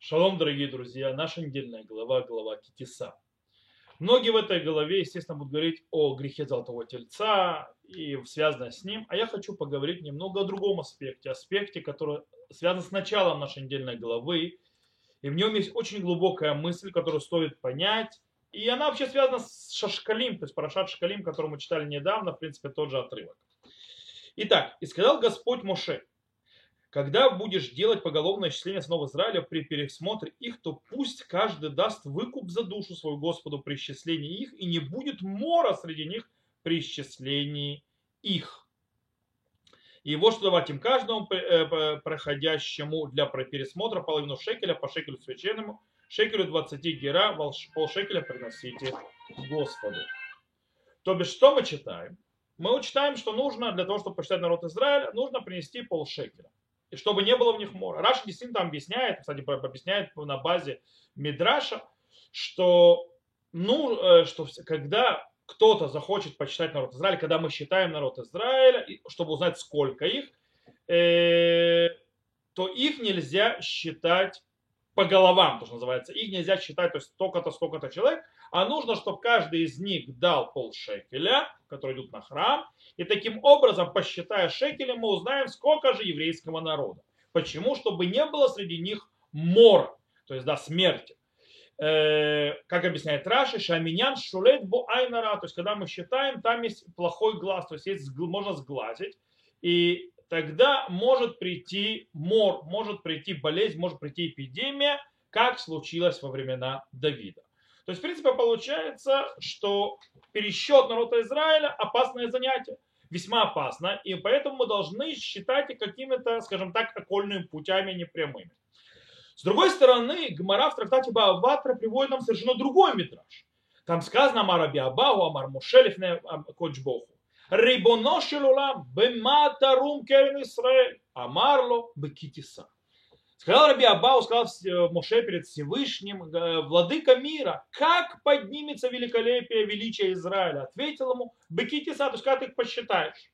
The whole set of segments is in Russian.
Шалом, дорогие друзья, наша недельная глава, глава Китиса. Многие в этой главе, естественно, будут говорить о грехе Золотого Тельца и связанное с ним, а я хочу поговорить немного о другом аспекте, аспекте, который связан с началом нашей недельной главы, и в нем есть очень глубокая мысль, которую стоит понять, и она вообще связана с Шашкалим, то есть Парашат Шкалим, который мы читали недавно, в принципе, тот же отрывок. Итак, и сказал Господь Моше, когда будешь делать поголовное исчисление сынов Израиля при пересмотре их, то пусть каждый даст выкуп за душу свою Господу при исчислении их, и не будет мора среди них при исчислении их. И его что давать им каждому э, проходящему для пересмотра половину шекеля по шекелю священному, шекелю 20 гера, полшекеля приносите Господу. То бишь, что мы читаем? Мы читаем, что нужно для того, чтобы посчитать народ Израиля, нужно принести полшекеля и чтобы не было в них мора. Раша действительно там объясняет, кстати, объясняет на базе Мидраша, что, ну, э, что когда кто-то захочет почитать народ Израиля, когда мы считаем народ Израиля, чтобы узнать, сколько их, э, то их нельзя считать по головам, то, что называется. Их нельзя считать, то есть столько-то, столько-то человек, а нужно, чтобы каждый из них дал полшекеля, который идут на храм, и таким образом, посчитая шекели, мы узнаем, сколько же еврейского народа. Почему? Чтобы не было среди них мора, то есть да, смерти. Э, как объясняет Раши, шаминян шулет бо айнара, то есть когда мы считаем, там есть плохой глаз, то есть, есть можно сглазить, и тогда может прийти мор, может прийти болезнь, может прийти эпидемия, как случилось во времена Давида. То есть, в принципе, получается, что пересчет народа Израиля – опасное занятие весьма опасно, и поэтому мы должны считать какими-то, скажем так, окольными путями непрямыми. С другой стороны, Гмара в трактате Бааватра приводит нам совершенно другой метраж. Там сказано Амар Аби Амар Мушелев Коджбоху. Рибоно бематарум керен Исраэль, Амарло бекитиса. Сказал Раби Абау, сказал э, Моше перед Всевышним, э, владыка мира, как поднимется великолепие, величие Израиля? Ответил ему, быкитиса, то есть как ты их посчитаешь?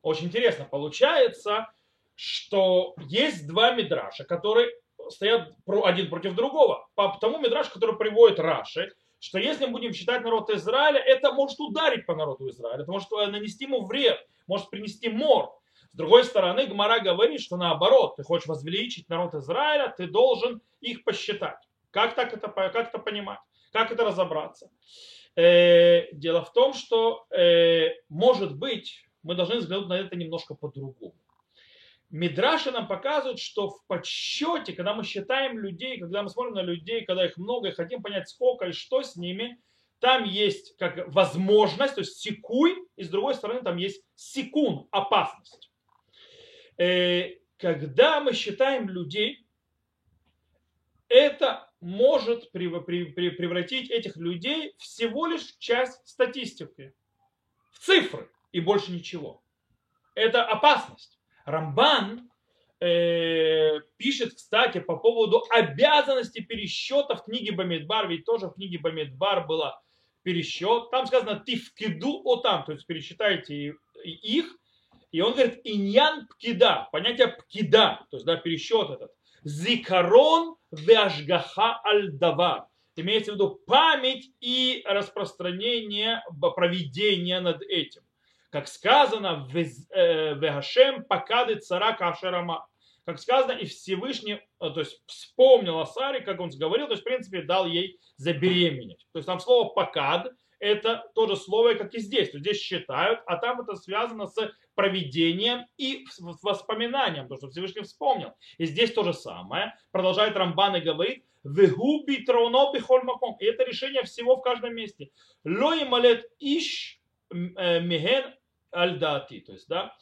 Очень интересно, получается, что есть два мидраша, которые стоят один против другого. По тому мидрашу, который приводит Раши, что если мы будем считать народ Израиля, это может ударить по народу Израиля, это может нанести ему вред, может принести мор. С другой стороны, Гмара говорит, что наоборот, ты хочешь возвеличить народ Израиля, ты должен их посчитать. Как так это, как это понимать? Как это разобраться? Э, дело в том, что, э, может быть, мы должны взглянуть на это немножко по-другому. Мидраши нам показывают, что в подсчете, когда мы считаем людей, когда мы смотрим на людей, когда их много и хотим понять сколько и что с ними, там есть как возможность, то есть секуй, и с другой стороны там есть секун, опасность. Э, когда мы считаем людей, это может превратить этих людей всего лишь часть статистики, в цифры и больше ничего. Это опасность. Рамбан э, пишет, кстати, по поводу обязанности пересчета в книге Бамидбар, ведь тоже в книге Бамидбар было пересчет. Там сказано «тифкиду отам», то есть пересчитайте их, и он говорит, иньян пкида, понятие пкида, то есть да, пересчет этот. Зикарон вяжгаха альдава. Имеется в виду память и распространение проведения над этим. Как сказано, э, Вегашем покады цара кашерама. Как сказано, и Всевышний, э, то есть вспомнил о Саре, как он говорил, то есть в принципе дал ей забеременеть. То есть там слово покад, это то же слово, как и здесь. То здесь считают, а там это связано с проведением и воспоминанием, то, что Всевышний вспомнил. И здесь то же самое. Продолжает Рамбан и говорит, Вегуби троно маком. И это решение всего в каждом месте. Лои малет иш э, меген альдати. То есть, да,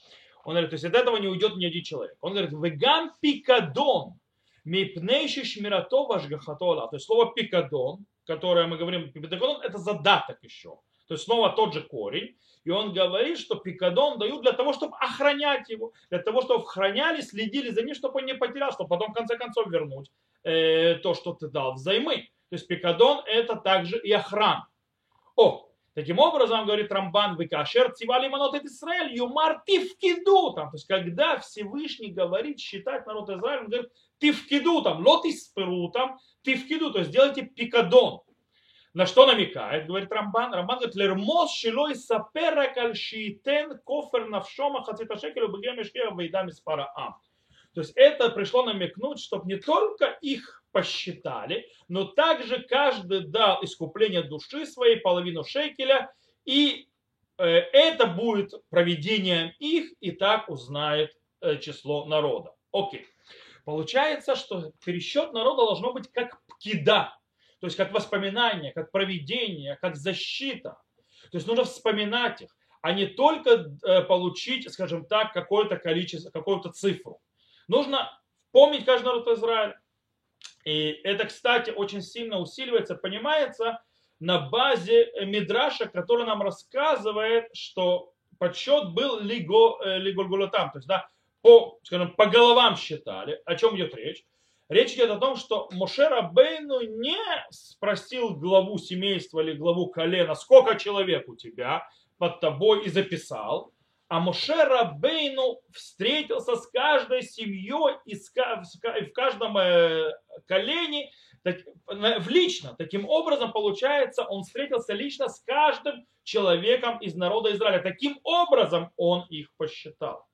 он говорит, то есть от этого не уйдет ни один человек. Он говорит, вегам пикадон мипнейши шмирато вашгахатола. То есть слово пикадон, которое мы говорим, пикадон, это задаток еще. То есть снова тот же корень. И он говорит, что пикадон дают для того, чтобы охранять его, для того, чтобы охраняли, следили за ним, чтобы он не потерял, чтобы потом в конце концов вернуть э, то, что ты дал взаймы. То есть пикадон это также и охрана. О, Таким образом, говорит Рамбан, вы кашер цивали манот Израиль, юмар ты вкиду там. То есть, когда Всевышний говорит считать народ Израиля, он говорит, ты вкиду там, лот исперу там, ты вкиду, то есть делайте пикадон. На что намекает, говорит Рамбан? Рамбан говорит, лермос шилой сапера кальшитен кофер навшома хацита шекелю бегем ешкева вейдам из ам. То есть это пришло намекнуть, чтобы не только их посчитали, но также каждый дал искупление души своей, половину шекеля, и э, это будет проведением их, и так узнает э, число народа. Окей. Получается, что пересчет народа должно быть как пкида, то есть как воспоминание, как проведение, как защита. То есть нужно вспоминать их, а не только э, получить, скажем так, какое-то количество, какую-то цифру. Нужно помнить каждый народ Израиля. И это, кстати, очень сильно усиливается, понимается на базе Мидраша, который нам рассказывает, что подсчет был лиго, э, лигольгулотам, то есть да, по, скажем, по головам считали. О чем идет речь? Речь идет о том, что Мошера Бейну не спросил главу семейства или главу колена, сколько человек у тебя под тобой и записал, а Моше Рабейну встретился с каждой семьей и в каждом э, колене в лично. Таким образом, получается, он встретился лично с каждым человеком из народа Израиля. Таким образом, он их посчитал.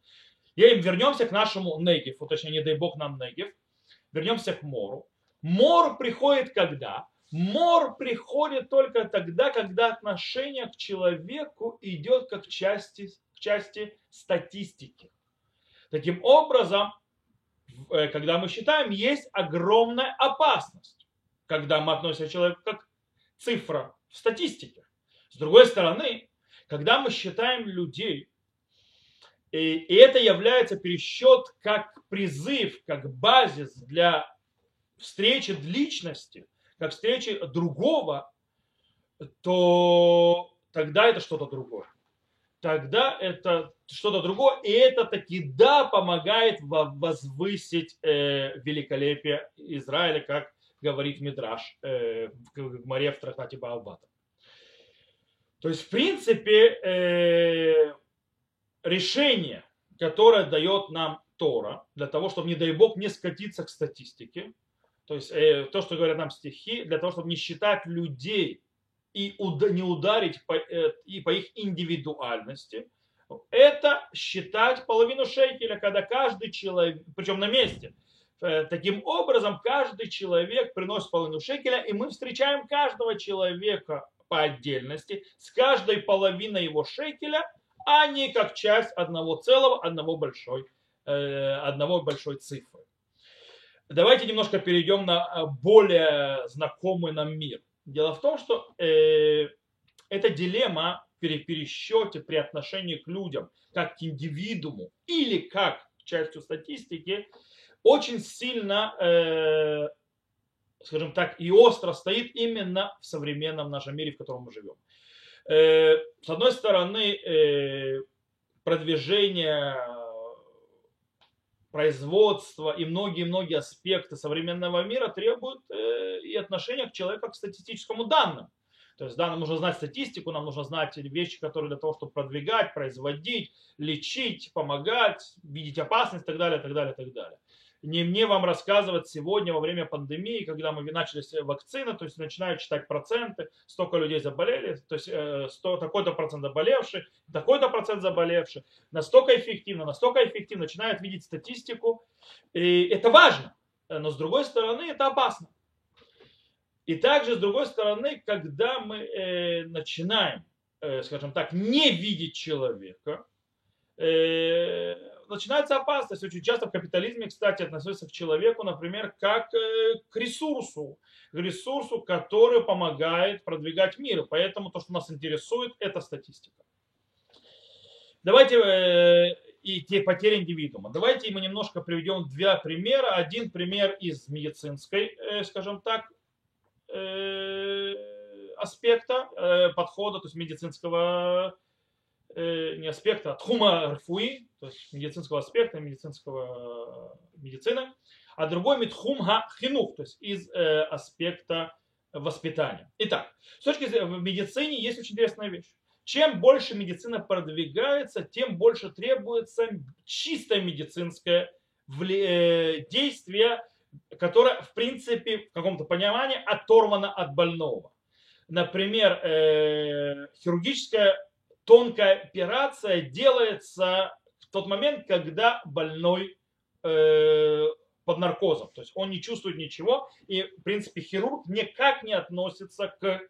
И вернемся к нашему Негеву, точнее, не дай бог нам Негев. Вернемся к Мору. Мор приходит когда? Мор приходит только тогда, когда отношение к человеку идет как части части статистики. Таким образом, э, когда мы считаем, есть огромная опасность, когда мы относимся к человеку как цифра в статистике. С другой стороны, когда мы считаем людей, и это является пересчет как призыв, как базис для встречи личности, как встречи другого, то тогда это что-то другое тогда это что-то другое, и это таки да помогает возвысить э, великолепие Израиля, как говорит Мидраш э, в Маре в трактате Баабата. То есть, в принципе, э, решение, которое дает нам Тора, для того, чтобы, не дай Бог, не скатиться к статистике, то есть э, то, что говорят нам стихи, для того, чтобы не считать людей и не ударить по, э, и по их индивидуальности, это считать половину шейкеля, когда каждый человек, причем на месте, э, таким образом каждый человек приносит половину шекеля, и мы встречаем каждого человека по отдельности с каждой половиной его шекеля, а не как часть одного целого, одного большой, э, одного большой цифры. Давайте немножко перейдем на более знакомый нам мир – Дело в том, что э, эта дилемма при пересчете, при отношении к людям, как к индивидууму или как к частью статистики, очень сильно, э, скажем так, и остро стоит именно в современном нашем мире, в котором мы живем. Э, с одной стороны, э, продвижение производства и многие-многие аспекты современного мира требуют э, и отношения к человеку к статистическому данным. То есть да, нам нужно знать статистику, нам нужно знать вещи, которые для того, чтобы продвигать, производить, лечить, помогать, видеть опасность и так далее, так далее, так далее не мне вам рассказывать сегодня во время пандемии, когда мы начали вакцины, то есть начинают читать проценты, столько людей заболели, то есть э, такой-то процент заболевших, такой-то процент заболевших, настолько эффективно, настолько эффективно, начинают видеть статистику, и это важно, но с другой стороны это опасно. И также с другой стороны, когда мы э, начинаем, э, скажем так, не видеть человека, э, начинается опасность. Очень часто в капитализме, кстати, относятся к человеку, например, как э, к ресурсу, к ресурсу, который помогает продвигать мир. Поэтому то, что нас интересует, это статистика. Давайте э, и те потери индивидуума. Давайте мы немножко приведем два примера. Один пример из медицинской, э, скажем так, аспекта подхода, то есть медицинского не аспекта, а тхума рфуи, то есть медицинского аспекта, медицинского медицины, а другой митхум ха хинух, то есть из э, аспекта воспитанием. Итак, с точки зрения в медицине есть очень интересная вещь. Чем больше медицина продвигается, тем больше требуется чисто медицинское э, действие, которое, в принципе, в каком-то понимании оторвано от больного. Например, э, хирургическая тонкая операция делается тот момент, когда больной э, под наркозом. То есть он не чувствует ничего, и, в принципе, хирург никак не относится к,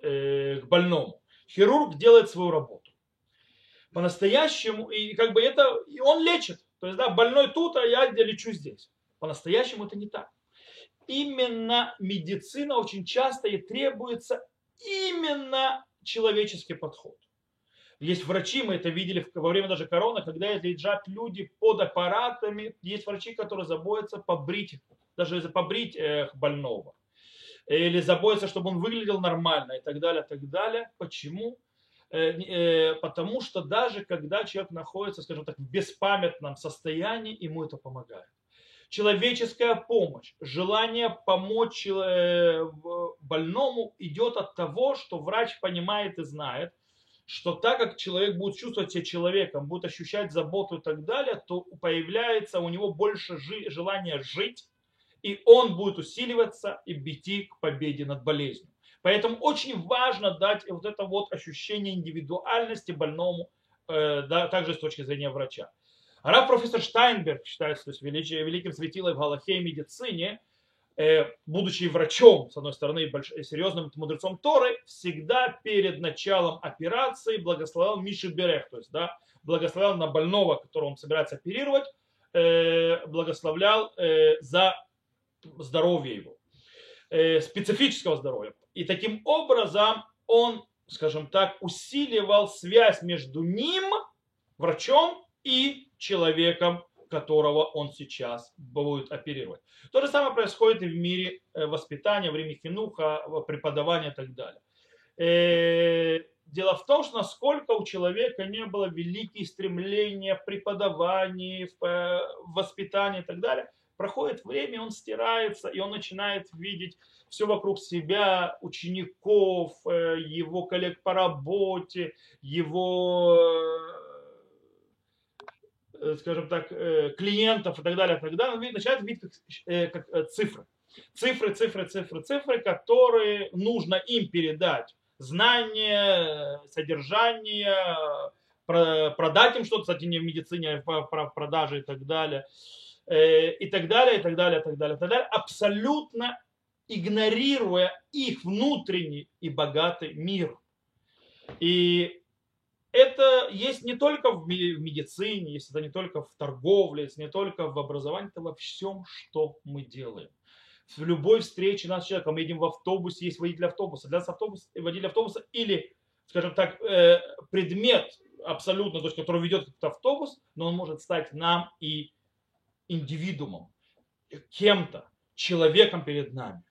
к больному хирург делает свою работу. По-настоящему, и как бы это, и он лечит. То есть, да, больной тут, а я лечу здесь. По-настоящему это не так. Именно медицина очень часто и требуется именно человеческий подход. Есть врачи, мы это видели во время даже короны, когда лежат люди под аппаратами. Есть врачи, которые заботятся побрить, даже побрить больного или заботиться, чтобы он выглядел нормально и так далее, так далее. Почему? Э, э, потому что даже когда человек находится, скажем так, в беспамятном состоянии, ему это помогает. Человеческая помощь, желание помочь э, больному идет от того, что врач понимает и знает, что так как человек будет чувствовать себя человеком, будет ощущать заботу и так далее, то появляется у него больше желания жить, и он будет усиливаться и бить к победе над болезнью. Поэтому очень важно дать вот это вот ощущение индивидуальности больному, э, да, также с точки зрения врача. Раб профессор Штайнберг считается то есть, великим светилой в Галахе и медицине, будучи врачом, с одной стороны, серьезным мудрецом Торы, всегда перед началом операции благословлял Миши Берех, то есть да, благословлял на больного, которого он собирается оперировать, э, благословлял э, за здоровья его, э, специфического здоровья. И таким образом он, скажем так, усиливал связь между ним, врачом, и человеком, которого он сейчас будет оперировать. То же самое происходит и в мире э, воспитания, в мире хинуха, преподавания и так далее. Э, дело в том, что насколько у человека не было великие стремления в преподавании, в воспитании и так далее, Проходит время, он стирается, и он начинает видеть все вокруг себя, учеников, э, его коллег по работе, его, э, скажем так, э, клиентов и так далее, и так далее. Начинает видеть как, как цифры. Цифры, цифры, цифры, цифры, которые нужно им передать. Знания, содержание, продать им что-то, кстати, не в медицине, а в продаже и так далее. Э, и так далее, и так далее, и так далее, и так далее, абсолютно игнорируя их внутренний и богатый мир. И это есть не только в медицине, есть это не только в торговле, есть не только в образовании, это во всем, что мы делаем. В любой встрече нас с человеком, мы едем в автобусе, есть водитель автобуса. Для нас автобус, водитель автобуса или, скажем так, э, предмет абсолютно, то есть, который ведет этот автобус, но он может стать нам и индивидуумом, кем-то, человеком перед нами.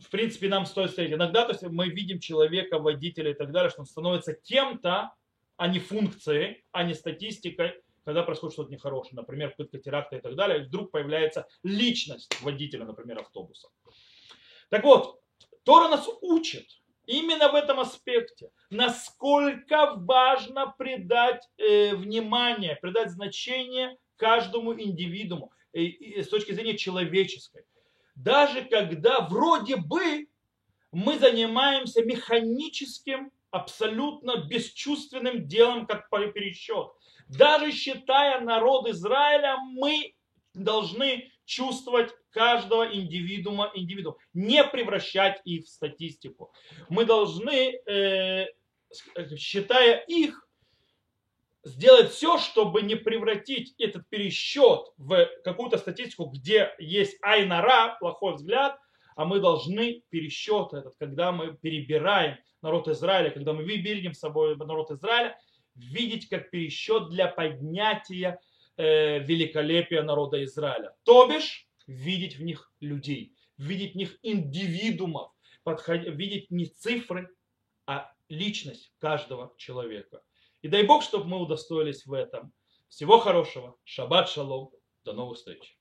В принципе, нам стоит стоять. Иногда то есть мы видим человека, водителя и так далее, что он становится кем-то, а не функцией, а не статистикой, когда происходит что-то нехорошее, например, пытка теракта и так далее, и вдруг появляется личность водителя, например, автобуса. Так вот, Тора нас учит именно в этом аспекте, насколько важно придать э, внимание, придать значение каждому индивидууму э, э, с точки зрения человеческой. Даже когда вроде бы мы занимаемся механическим, абсолютно бесчувственным делом, как пересчет. Даже считая народ Израиля, мы должны чувствовать каждого индивидуума, индивидуума, не превращать их в статистику. Мы должны, э, считая их, сделать все, чтобы не превратить этот пересчет в какую-то статистику, где есть айнара, плохой взгляд, а мы должны пересчет этот, когда мы перебираем народ Израиля, когда мы видим с собой народ Израиля, видеть как пересчет для поднятия э, великолепия народа Израиля. То бишь, видеть в них людей, видеть в них индивидуумов, подход... видеть не цифры, а личность каждого человека. И дай Бог, чтобы мы удостоились в этом. Всего хорошего. Шаббат шалом. До новых встреч.